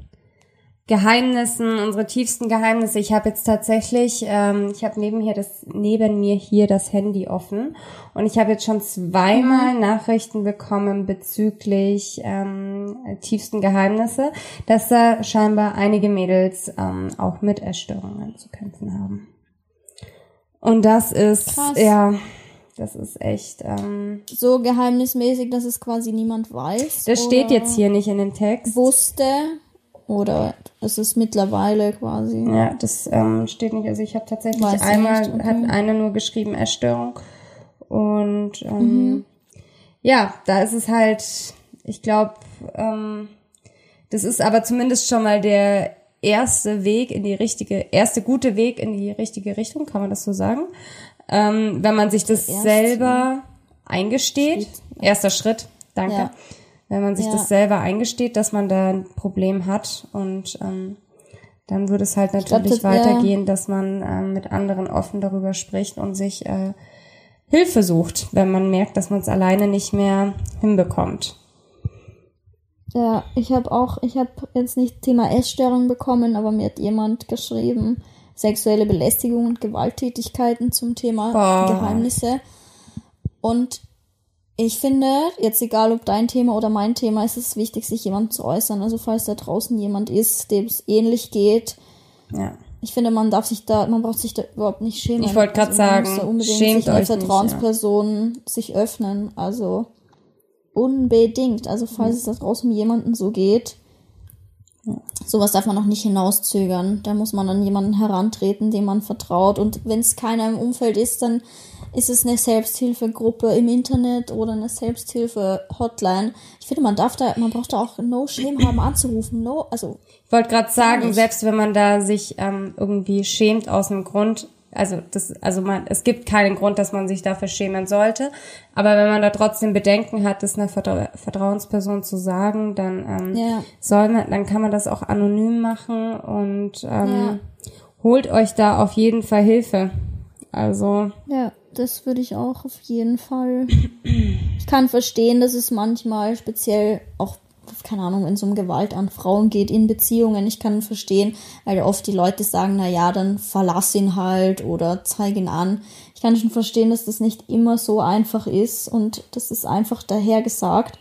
Geheimnissen, unsere tiefsten Geheimnisse, ich habe jetzt tatsächlich, ähm, ich habe neben hier das neben mir hier das Handy offen und ich habe jetzt schon zweimal Nachrichten bekommen bezüglich ähm, tiefsten Geheimnisse, dass da scheinbar einige Mädels ähm, auch mit Essstörungen zu kämpfen haben. Und das ist Krass. ja, das ist echt. Ähm, So geheimnismäßig, dass es quasi niemand weiß. das steht jetzt hier nicht in dem Text. Wusste. Oder es ist mittlerweile quasi. Ja, das ähm, steht nicht. Also ich habe tatsächlich Weiß einmal, nicht, okay. hat eine nur geschrieben, Essstörung. Und ähm, Mhm. ja, da ist es halt, ich glaube, ähm, das ist aber zumindest schon mal der erste Weg in die richtige, erste gute Weg in die richtige Richtung, kann man das so sagen? Ähm, wenn man sich das erste. selber eingesteht, Schritt. erster Schritt, danke, Ja. wenn man sich Ja. das selber eingesteht, dass man da ein Problem hat und ähm, dann würde es halt glaub, natürlich das wär- weitergehen, dass man ähm, mit anderen offen darüber spricht und sich äh, Hilfe sucht, wenn man merkt, dass man es alleine nicht mehr hinbekommt. Ja, ich habe auch, ich habe jetzt nicht Thema Essstörung bekommen, aber mir hat jemand geschrieben, sexuelle Belästigung und Gewalttätigkeiten zum Thema Boah. Geheimnisse. Und ich finde, jetzt egal ob dein Thema oder mein Thema, ist es wichtig, sich jemandem zu äußern. Also falls da draußen jemand ist, dem es ähnlich geht, Ja. ich finde, man darf sich da, man braucht sich da überhaupt nicht schämen. Ich wollte grad Also man muss sagen, da unbedingt schämt sich euch nicht, Vertrauensperson sich öffnen. Also unbedingt. Also falls es da draußen jemanden so geht, sowas darf man auch nicht hinauszögern. Da muss man an jemanden herantreten, dem man vertraut. Und wenn es keiner im Umfeld ist, dann ist es eine Selbsthilfegruppe im Internet oder eine Selbsthilfe-Hotline. Ich finde, man darf da, man braucht da auch no shame haben anzurufen. No, also Ich wollte gerade sagen, selbst wenn man da sich ähm, irgendwie schämt aus einem Grund, also das, also man, es gibt keinen Grund, dass man sich dafür schämen sollte. Aber wenn man da trotzdem Bedenken hat, das einer Vertra Vertrauensperson zu sagen, dann ähm, Ja. soll man, dann kann man das auch anonym machen und ähm, holt euch da auf jeden Fall Hilfe. Also Ja, das würde ich auch auf jeden Fall. Ich kann verstehen, dass es manchmal speziell auch, keine Ahnung, wenn es um Gewalt an Frauen geht in Beziehungen, ich kann verstehen, weil oft die Leute sagen, na ja, dann verlass ihn halt oder zeig ihn an. Ich kann schon verstehen, dass das nicht immer so einfach ist und das ist einfach daher gesagt.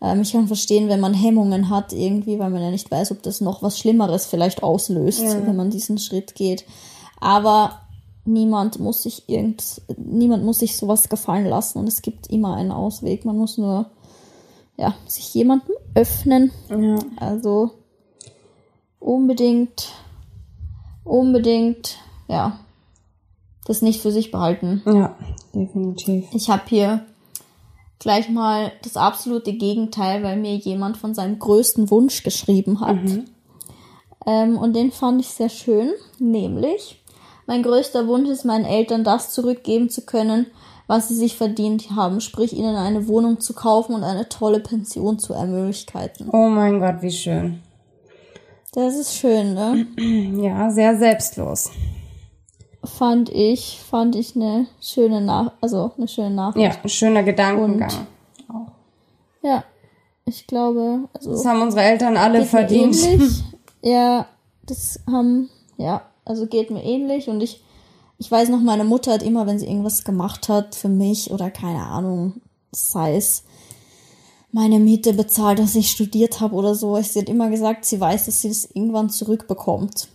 Ähm, ich kann verstehen, wenn man Hemmungen hat irgendwie, weil man ja nicht weiß, ob das noch was Schlimmeres vielleicht auslöst, wenn man diesen Schritt geht. Aber niemand muss sich irgend, niemand muss sich sowas gefallen lassen und es gibt immer einen Ausweg. Man muss nur, ja, sich jemandem öffnen. ja, Also unbedingt, unbedingt, ja, das nicht für sich behalten. ja, definitiv. Ich habe hier gleich mal das absolute Gegenteil, weil mir jemand von seinem größten Wunsch geschrieben hat. Ähm, und den fand ich sehr schön, nämlich mein größter Wunsch ist, meinen Eltern das zurückgeben zu können, was sie sich verdient haben, sprich ihnen eine Wohnung zu kaufen und eine tolle Pension zu ermöglichen. Oh mein Gott, wie schön. Das ist schön, ne? Ja, sehr selbstlos. Fand ich, fand ich eine schöne Nach, also eine schöne Nachricht. Ja, ein schöner Gedankengang. Ja, ich glaube, also Das haben unsere Eltern alle verdient. Ja, das haben, ja, also geht mir ähnlich und ich, ich weiß noch, meine Mutter hat immer, wenn sie irgendwas gemacht hat für mich oder keine Ahnung, sei es meine Miete bezahlt, dass ich studiert habe oder so, sie hat immer gesagt, sie weiß, dass sie das irgendwann zurückbekommt.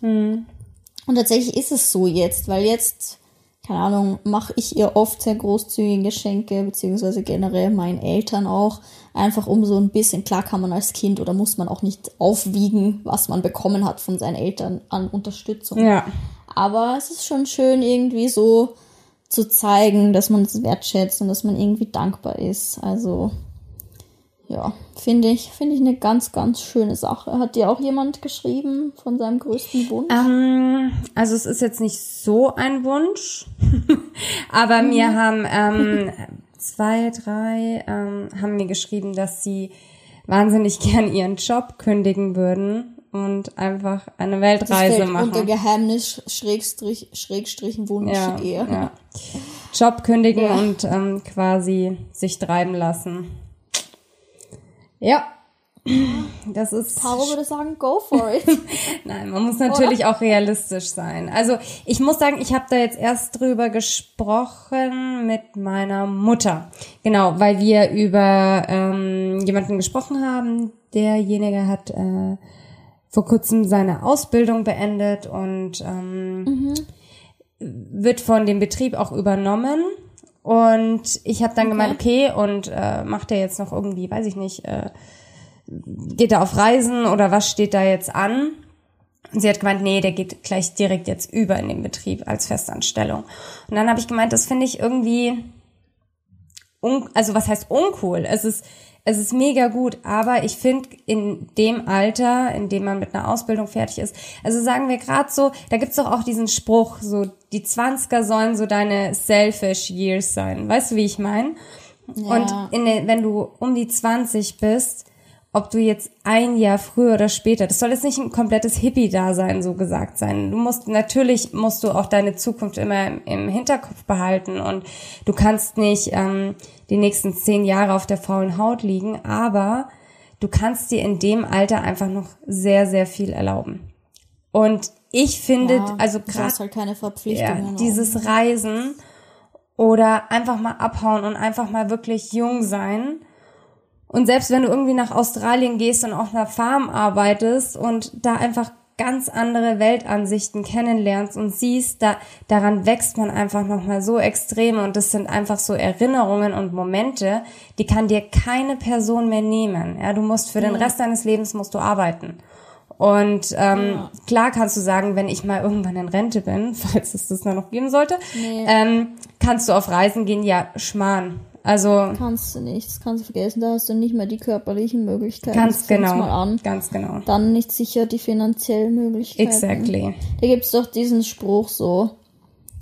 Und tatsächlich ist es so jetzt, weil jetzt, keine Ahnung, mache ich ihr oft sehr großzügige Geschenke, beziehungsweise generell meinen Eltern auch, einfach um so ein bisschen, klar kann man als Kind oder muss man auch nicht aufwiegen, was man bekommen hat von seinen Eltern an Unterstützung. Ja, Aber es ist schon schön, irgendwie so zu zeigen, dass man es wertschätzt und dass man irgendwie dankbar ist. Also, ja, finde ich, finde ich eine ganz, ganz schöne Sache. Hat dir auch jemand geschrieben von seinem größten Wunsch? Ähm, also es ist jetzt nicht so ein Wunsch, aber mir haben ähm, zwei, drei ähm, haben mir geschrieben, dass sie wahnsinnig gern ihren Job kündigen würden und einfach eine Das Weltreise unter machen. Geheimnis Schrägstrich, Schrägstrich Wunsch Ja, eher. ja. Job kündigen Ja. und ähm, quasi sich treiben lassen. Ja, das ist Caro würde sagen, go for it. Nein, man muss natürlich auch realistisch sein. Also ich muss sagen, ich habe da jetzt erst drüber gesprochen mit meiner Mutter. Genau, weil wir über ähm, jemanden gesprochen haben. Derjenige hat äh, vor kurzem seine Ausbildung beendet und ähm, wird von dem Betrieb auch übernommen. Und ich habe dann gemeint, okay, und äh, macht er jetzt noch irgendwie, weiß ich nicht, äh, geht er auf Reisen oder was steht da jetzt an? Und sie hat gemeint, nee, der geht gleich direkt jetzt über in den Betrieb als Festanstellung. Und dann habe ich gemeint, das finde ich irgendwie, un also was heißt uncool? Es ist, es ist mega gut, aber ich finde in dem Alter, in dem man mit einer Ausbildung fertig ist, also sagen wir gerade so, da gibt's doch auch diesen Spruch, so die Zwanziger sollen so deine selfish years sein. Weißt du, wie ich meine? Ja. Und in wenn du um die 20 bist, ob du jetzt ein Jahr früher oder später, das soll jetzt nicht ein komplettes Hippie-Dasein so gesagt sein. Du musst, natürlich musst du auch deine Zukunft immer im, im Hinterkopf behalten und du kannst nicht ähm, die nächsten zehn Jahre auf der faulen Haut liegen, aber du kannst dir in dem Alter einfach noch sehr, sehr viel erlauben. Und ich finde, Ja, also gerade halt keine ja, Verpflichtungen. dieses Reisen oder einfach mal abhauen und einfach mal wirklich jung sein. Und selbst wenn du irgendwie nach Australien gehst und auf einer Farm arbeitest und da einfach ganz andere Weltansichten kennenlernst und siehst, da, daran wächst man einfach nochmal so extrem und das sind einfach so Erinnerungen und Momente, die kann dir keine Person mehr nehmen. Ja, du musst für den Rest deines Lebens musst du arbeiten. Und ähm, klar kannst du sagen, wenn ich mal irgendwann in Rente bin, falls es das noch geben sollte, Nee. ähm, kannst du auf Reisen gehen, ja, schmarrn. Also Kannst du nicht, das kannst du vergessen, da hast du nicht mehr die körperlichen Möglichkeiten. ganz genau, Mal an. ganz genau. Dann nicht sicher die finanziellen Möglichkeiten. Exactly. Da gibt's doch diesen Spruch so,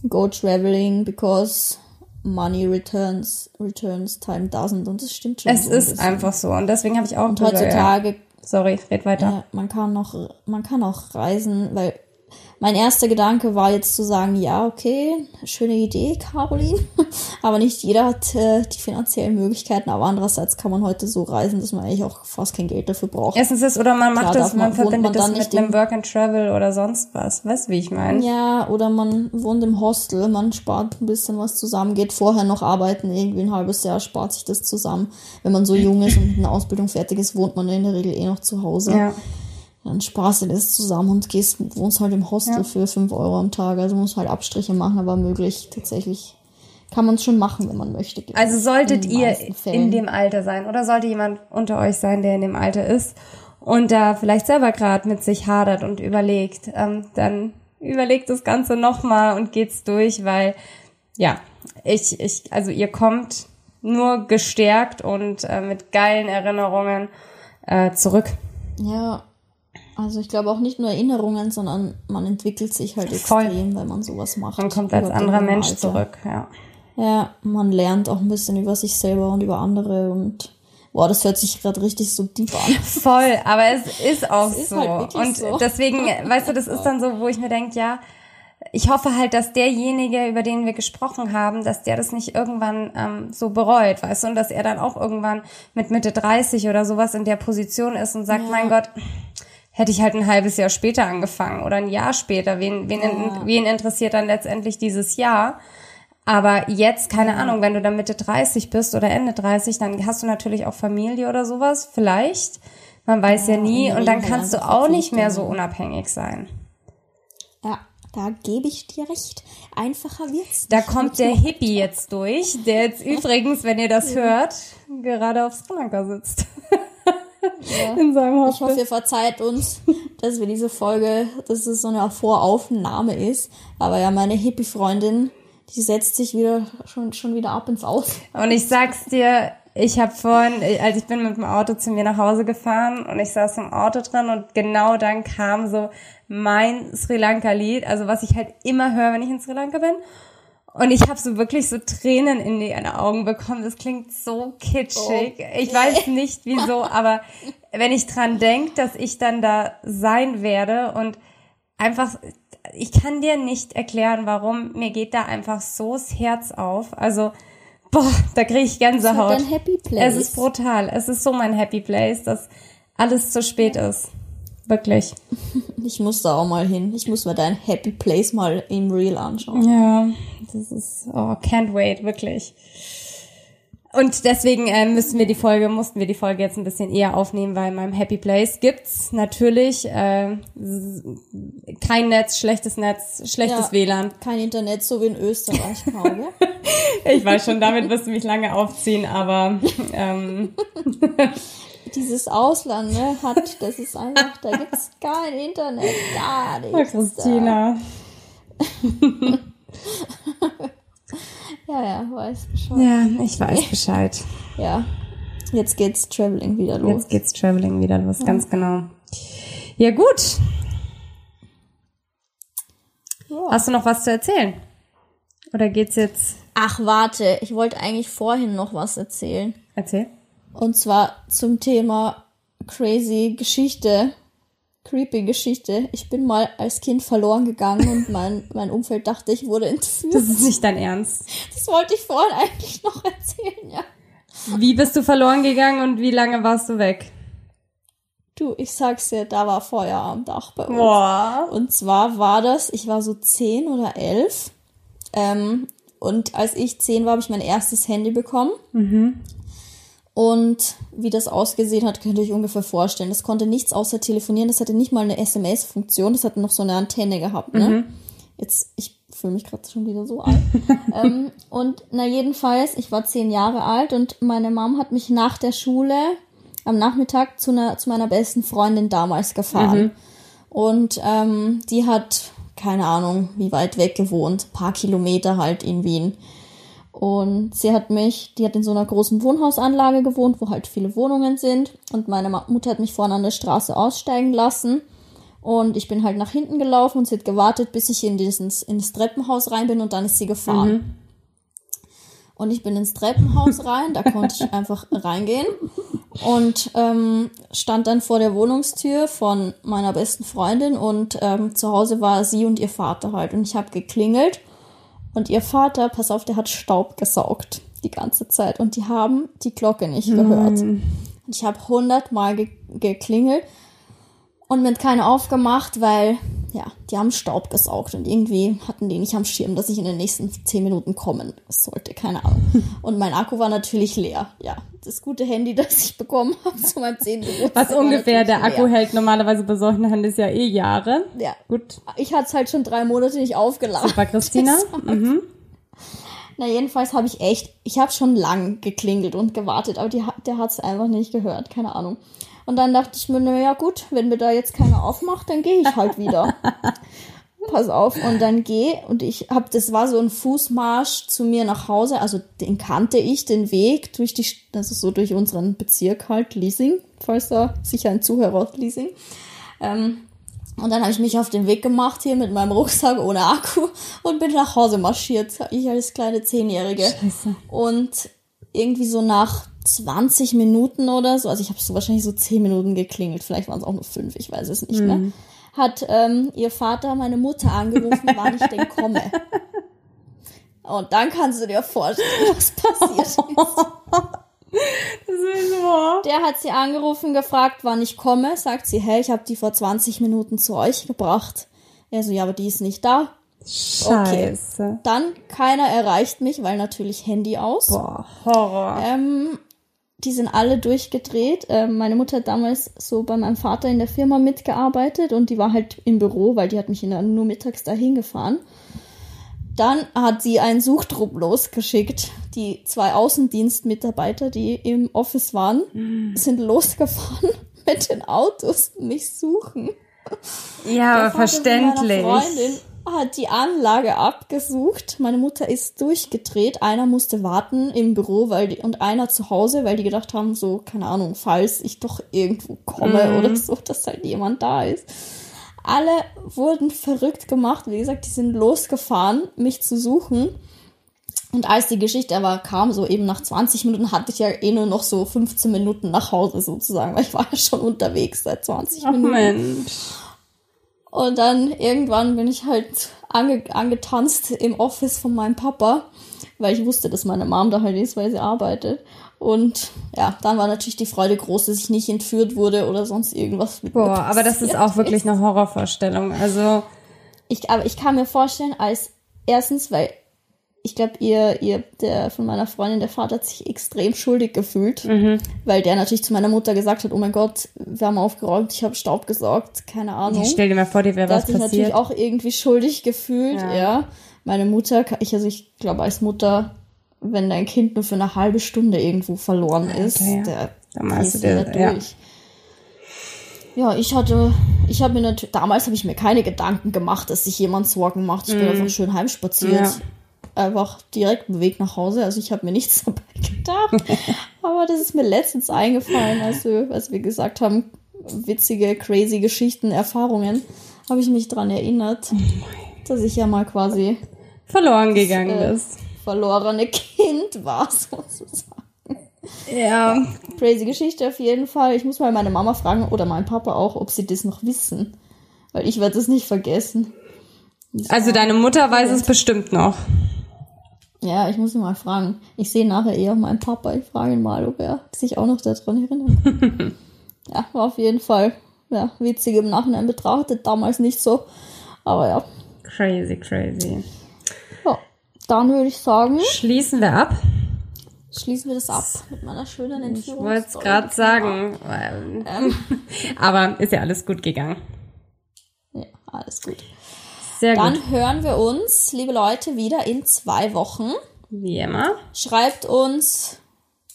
go traveling because money returns, returns, time doesn't. Und das stimmt schon. Es so ein ist bisschen. einfach so und deswegen habe ich auch Und heutzutage, Sorry, red weiter. ja, man kann noch, man kann auch reisen, weil mein erster Gedanke war jetzt zu sagen, ja, okay, schöne Idee, Caroline. Aber nicht jeder hat äh, die finanziellen Möglichkeiten. Aber andererseits kann man heute so reisen, dass man eigentlich auch fast kein Geld dafür braucht. Erstens ist, oder man macht Klar, das, man- man verbindet man das mit einem Work and Travel oder sonst was. Weißt du, wie ich meine? Ja, oder man wohnt im Hostel, man spart ein bisschen was zusammen, geht vorher noch arbeiten, irgendwie ein halbes Jahr spart sich das zusammen. Wenn man so jung ist und mit einer Ausbildung fertig ist, wohnt man in der Regel eh noch zu Hause. Ja. Dann sparst du das zusammen und gehst, wohnst halt im Hostel Ja. für 5 Euro am Tag. Also musst halt Abstriche machen, aber möglich tatsächlich kann man es schon machen, wenn man möchte. Also solltet In ihr in dem Alter sein oder sollte jemand unter euch sein, der in dem Alter ist und da vielleicht selber gerade mit sich hadert und überlegt, ähm, dann überlegt das Ganze nochmal und geht's durch, weil ja, ich, ich, also ihr kommt nur gestärkt und äh, mit geilen Erinnerungen äh, zurück. Ja, also ich glaube auch nicht nur Erinnerungen, sondern man entwickelt sich halt Voll. extrem, wenn man sowas macht. Man kommt als anderer Mensch Alter. zurück, ja. Ja, man lernt auch ein bisschen über sich selber und über andere und boah, das hört sich gerade richtig so deep an. Voll, aber es ist auch Es ist so. halt und so. deswegen, weißt du, das ist dann so, wo ich mir denke, ja, ich hoffe halt, dass derjenige, über den wir gesprochen haben, dass der das nicht irgendwann ähm, so bereut, weißt du, und dass er dann auch irgendwann mit Mitte 30 oder sowas in der Position ist und sagt, Ja. mein Gott, hätte ich halt ein halbes Jahr später angefangen oder ein Jahr später. Wen, wen, Ja. wen interessiert dann letztendlich dieses Jahr? Aber jetzt, keine Ahnung, wenn du dann Mitte 30 bist oder Ende 30, dann hast du natürlich auch Familie oder sowas, vielleicht. Man weiß ja, Ja, nie. Und dann kannst du auch nicht mehr so unabhängig sein. Ja, da gebe ich dir recht. Einfacher wird's. Da kommt der Hippie jetzt durch, der jetzt übrigens, wenn ihr das hört, gerade auf Sri Lanka sitzt. In seinem Ich hoffe, ihr verzeiht uns, dass wir diese Folge, dass es so eine Voraufnahme ist. Aber ja, meine Hippie-Freundin, die setzt sich wieder schon, schon wieder ab ins Aus. Und ich sag's dir, ich habe vorhin, also ich bin mit dem Auto zu mir nach Hause gefahren und ich saß im Auto drin und genau dann kam so mein Sri Lanka-Lied, also was ich halt immer höre, wenn ich in Sri Lanka bin. Und ich habe so wirklich so Tränen in die Augen bekommen. Das klingt so kitschig. Ich weiß nicht wieso, aber wenn ich dran denk, dass ich dann da sein werde und einfach, ich kann dir nicht erklären, warum. Mir geht da einfach so das Herz auf. Also, boah, da kriege ich Gänsehaut. dein Happy Place. Es ist brutal. Es ist so mein Happy Place, dass alles zu spät ist. Wirklich. Ich muss da auch mal hin. Ich muss mir dein Happy Place mal im Real anschauen. Ja, das ist, oh, can't wait, wirklich. Und deswegen äh, müssen wir die Folge, mussten wir die Folge jetzt ein bisschen eher aufnehmen, weil in meinem Happy Place gibt's natürlich äh, kein Netz, schlechtes Netz, schlechtes Ja. WLAN. Kein Internet, so wie in Österreich, glaube Ich weiß schon, damit wirst du mich lange aufziehen, aber ähm, Dieses Ausland, ne, hat, das ist einfach, da gibt's kein Internet, gar oh, nichts. Christina. Ja, ja, weiß Bescheid. Ja, ich weiß Bescheid. Ja. Jetzt geht's Traveling wieder los. Jetzt geht's Traveling wieder los, ganz genau. Ja, gut. Ja. Hast du noch was zu erzählen? Oder geht's jetzt? Ach, warte, ich wollte eigentlich vorhin noch was erzählen. Erzähl. Und zwar zum Thema crazy Geschichte, creepy Geschichte. Ich bin mal als Kind verloren gegangen und mein, mein Umfeld dachte, ich wurde entführt. Das ist nicht dein Ernst. Das wollte ich vorhin eigentlich noch erzählen, ja. Wie bist du verloren gegangen und wie lange warst du weg? Du, ich sag's dir, da war Feuer am Dach bei uns. Boah. Und zwar war das, ich war so zehn oder elf. Ähm, und als ich zehn war, habe ich mein erstes Handy bekommen. Und wie das ausgesehen hat, könnt ihr euch ungefähr vorstellen. Das konnte nichts außer telefonieren. Das hatte nicht mal eine SMS-Funktion. Das hatte noch so eine Antenne gehabt. Ne? Jetzt, ich fühle mich gerade schon wieder so alt. ähm, und na jedenfalls, ich war zehn Jahre alt und meine Mom hat mich nach der Schule am Nachmittag zu, einer, zu meiner besten Freundin damals gefahren. Und ähm, die hat, keine Ahnung, wie weit weg gewohnt, paar Kilometer halt in Wien. Und sie hat mich, die hat in so einer großen Wohnhausanlage gewohnt, wo halt viele Wohnungen sind. Und meine Mutter hat mich vorne an der Straße aussteigen lassen. Und ich bin halt nach hinten gelaufen und sie hat gewartet, bis ich in dieses, in das Treppenhaus rein bin und dann ist sie gefahren. Und ich bin ins Treppenhaus rein, da konnte ich einfach reingehen und ähm, stand dann vor der Wohnungstür von meiner besten Freundin und ähm, zu Hause war sie und ihr Vater halt und ich habe geklingelt und ihr Vater, pass auf, der hat Staub gesaugt die ganze Zeit und die haben die Glocke nicht gehört. Und ich habe hundertmal ge geklingelt und mir hat keiner aufgemacht, weil, ja, die haben Staub gesaugt und irgendwie hatten die nicht am Schirm, dass ich in den nächsten zehn Minuten kommen sollte, keine Ahnung. Und mein Akku war natürlich leer. Ja, das gute Handy, das ich bekommen habe zu meinem zehnten Geburtstag. Was ungefähr, der Akku leer. hält normalerweise bei solchen Handys ja eh Jahre. Ja. Gut. Ich hatte es halt schon drei Monate nicht aufgeladen. Super, Christina. Mhm. Na, jedenfalls habe ich echt, ich habe schon lang geklingelt und gewartet, aber die, der hat es einfach nicht gehört, keine Ahnung. Und dann dachte ich mir, na ja gut, wenn mir da jetzt keiner aufmacht, dann gehe ich halt wieder. Pass auf, und dann gehe und ich hab, das war so ein Fußmarsch zu mir nach Hause, also den kannte ich, den Weg durch die, ist so durch unseren Bezirk halt, Leasing, falls da sicher ein Zuhörer hat, Leasing. Ähm, und dann habe ich mich auf den Weg gemacht hier mit meinem Rucksack ohne Akku und bin nach Hause marschiert. Ich als kleine Zehnjährige. Scheiße. Und irgendwie so nach 20 Minuten oder so, also ich habe so wahrscheinlich so 10 Minuten geklingelt, vielleicht waren es auch nur 5, ich weiß es nicht mehr, hat ähm, ihr Vater meine Mutter angerufen, wann ich denn komme. Und dann kannst du dir vorstellen, was passiert ist. Das ist wahr. Der hat sie angerufen, gefragt, wann ich komme. Sagt sie, hey, ich habe die vor 20 Minuten zu euch gebracht. Er so, ja, aber die ist nicht da. Scheiße. Dann keiner erreicht mich, weil natürlich Handy aus. Boah, Horror. Ähm, die sind alle durchgedreht. Ähm, meine Mutter hat damals so bei meinem Vater in der Firma mitgearbeitet und die war halt im Büro, weil die hat mich in der, nur mittags dahin gefahren. Dann hat sie einen Suchtrupp losgeschickt. Die zwei Außendienstmitarbeiter, die im Office waren, sind losgefahren mit den Autos mich suchen. ja, aber verständlich. Freundin hat die Anlage abgesucht. Meine Mutter ist durchgedreht. Einer musste warten im Büro, weil die, und einer zu Hause, weil die gedacht haben, so, keine Ahnung, falls ich doch irgendwo komme oder so, dass halt jemand da ist. Alle wurden verrückt gemacht. Wie gesagt, die sind losgefahren, mich zu suchen. Und als die Geschichte aber kam, so eben nach 20 Minuten, hatte ich ja eh nur noch so 15 Minuten nach Hause sozusagen, weil ich war ja schon unterwegs seit 20 Ach Minuten. Mensch. Und dann irgendwann bin ich halt ange angetanzt im Office von meinem Papa, weil ich wusste, dass meine Mom da halt ist, weil sie arbeitet. Und ja, dann war natürlich die Freude groß, dass ich nicht entführt wurde oder sonst irgendwas. Boah, aber das ist auch wirklich eine Horrorvorstellung. Also, Ich, aber ich kann mir vorstellen, als erstens, weil ich glaube, ihr, ihr, der von meiner Freundin, der Vater hat sich extrem schuldig gefühlt, weil der natürlich zu meiner Mutter gesagt hat, oh mein Gott, wir haben aufgeräumt, ich habe Staub gesaugt, keine Ahnung. stell dir mal vor, dir wäre was hat sich passiert. natürlich auch irgendwie schuldig gefühlt, Ja. ja. Meine Mutter, ich, also ich glaube als Mutter, wenn dein Kind nur für eine halbe Stunde irgendwo verloren ist, ja. der Da machst drehst du dir- ja ja. durch. Ja. ich hatte, ich habe mir natürlich, damals habe ich mir keine Gedanken gemacht, dass sich jemand Sorgen macht. Ich bin einfach schön heimspaziert. Mhm. Ja. Einfach direkt im Weg nach Hause. Also ich habe mir nichts dabei gedacht. Aber das ist mir letztens eingefallen, als wir, als wir gesagt haben, witzige, crazy Geschichten, Erfahrungen, habe ich mich dran erinnert, dass ich ja mal quasi Verloren gegangen äh, bist. verlorene Kind war, sozusagen. Ja. Crazy Geschichte auf jeden Fall. Ich muss mal meine Mama fragen oder meinen Papa auch, ob sie das noch wissen. Weil ich werde das nicht vergessen. Also deine Mutter weiß es bestimmt noch. Ja, ich muss ihn mal fragen. Ich sehe nachher eher meinen Papa. Ich frage ihn mal, ob er sich auch noch daran erinnert. ja, war auf jeden Fall ja, witzig im Nachhinein betrachtet. Damals nicht so. Aber ja. Crazy, crazy. ja. Dann würde ich sagen, Schließen wir ab. schließen wir das ab mit meiner schönen Ich Entführung. wollte es gerade sagen. weil- Aber ist ja alles gut gegangen. Ja, alles gut. Sehr Dann gut. hören wir uns, liebe Leute, wieder in zwei Wochen. Wie immer. Schreibt uns,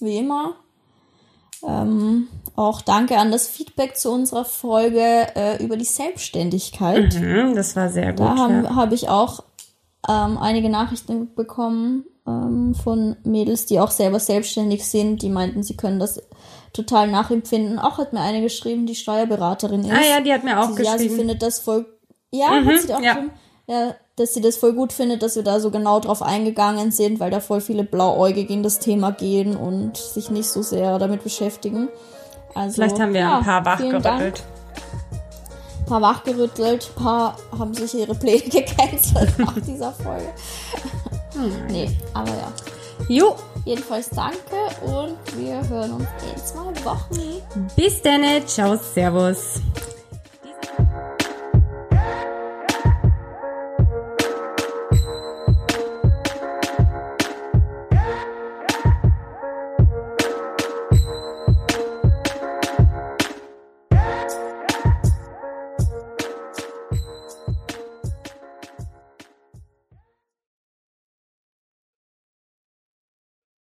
wie immer, ähm, auch danke an das Feedback zu unserer Folge äh, über die Selbstständigkeit. Mhm, das war sehr gut. Da habe ja. hab ich auch ähm, einige Nachrichten bekommen ähm, von Mädels, die auch selber selbstständig sind. Die meinten, sie können das total nachempfinden. Auch hat mir eine geschrieben, die Steuerberaterin ist. Ah ja, die hat mir auch sie, Ja, sie geschrieben. findet das voll. Ja, hat sie auch ja. Ja, dass sie das voll gut findet, dass wir da so genau drauf eingegangen sind, weil da voll viele Blauäugige in das Thema gehen und sich nicht so sehr damit beschäftigen. Also, Vielleicht haben wir ja, ein paar wachgerüttelt. Ein paar wachgerüttelt, ein paar haben sich ihre Pläne gecancelt nach dieser Folge. nee, aber ja. Jo, Jedenfalls danke und wir hören uns in zwei Wochen. bis dann. Ciao, servus.